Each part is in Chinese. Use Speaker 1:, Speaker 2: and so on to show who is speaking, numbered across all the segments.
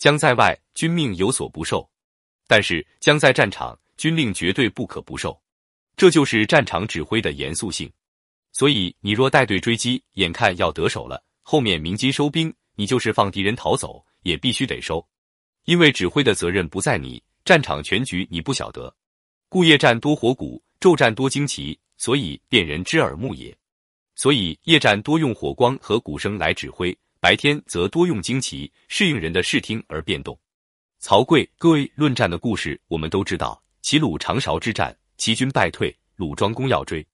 Speaker 1: 将在外，军命有所不受；但是将在战场，军令绝对不可不受。这就是战场指挥的严肃性。所以，你若带队追击，眼看要得手了，后面鸣金收兵，你就是放敌人逃走，也必须得收，因为指挥的责任不在你，战场全局你不晓得。故夜战多火鼓，昼战多旌旗，所以辨人之耳目也。所以夜战多用火光和鼓声来指挥，白天则多用旌旗，适应人的视听而变动。曹刿、各位论战的故事，我们都知道。齐鲁长勺之战，齐军败退，鲁庄公要追。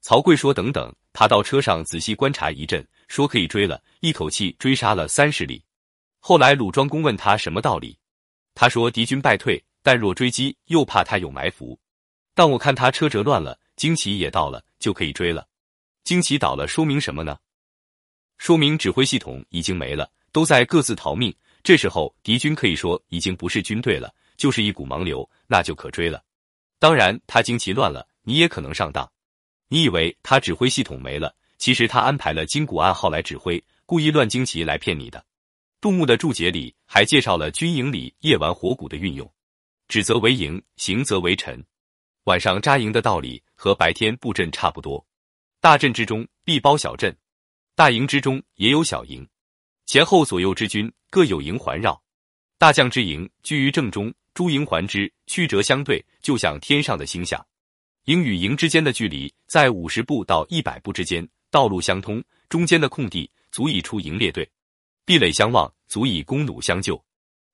Speaker 1: 曹刿说：“等等。”他到车上仔细观察一阵，说：“可以追了。”一口气追杀了三十里。后来鲁庄公问他什么道理，他说：“敌军败退，但若追击，又怕他有埋伏。但我看他车辙乱了，旌旗也到了，就可以追了。旌旗倒了，说明什么呢？说明指挥系统已经没了，都在各自逃命。这时候敌军可以说已经不是军队了，就是一股盲流，那就可追了。当然，他旌旗乱了，你也可能上当。”你以为他指挥系统没了？其实他安排了金鼓暗号来指挥，故意乱旌旗来骗你的。杜牧的注解里还介绍了军营里夜晚火鼓的运用，指则为营，行则为臣。晚上扎营的道理和白天布阵差不多。大阵之中必包小阵，大营之中也有小营，前后左右之军各有营环绕。大将之营居于正中，诸营环之，曲折相对，就像天上的星象。营与营之间的距离在五十步到一百步之间，道路相通，中间的空地足以出营列队，壁垒相望，足以弓弩相救。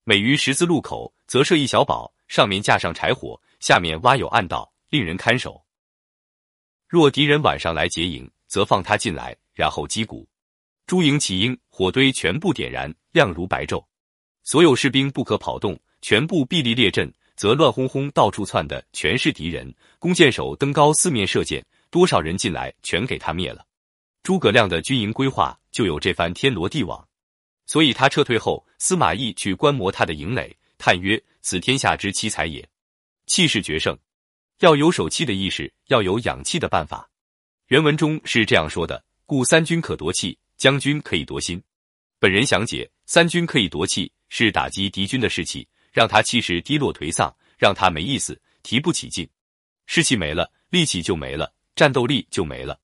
Speaker 1: 每于十字路口，则设一小堡，上面架上柴火，下面挖有暗道，令人看守。若敌人晚上来劫营，则放他进来，然后击鼓，诸营起因，火堆全部点燃，亮如白昼。所有士兵不可跑动，全部臂立列阵。则乱哄哄到处窜的全是敌人，弓箭手登高四面射箭，多少人进来全给他灭了。诸葛亮的军营规划就有这番天罗地网，所以他撤退后，司马懿去观摩他的营垒，叹曰：“此天下之奇才也，气势决胜，要有守气的意识，要有养气的办法。”原文中是这样说的：“故三军可夺气，将军可以夺心。”本人详解：三军可以夺气，是打击敌军的士气。让他气势低落颓丧，让他没意思，提不起劲，士气没了，力气就没了，战斗力就没了。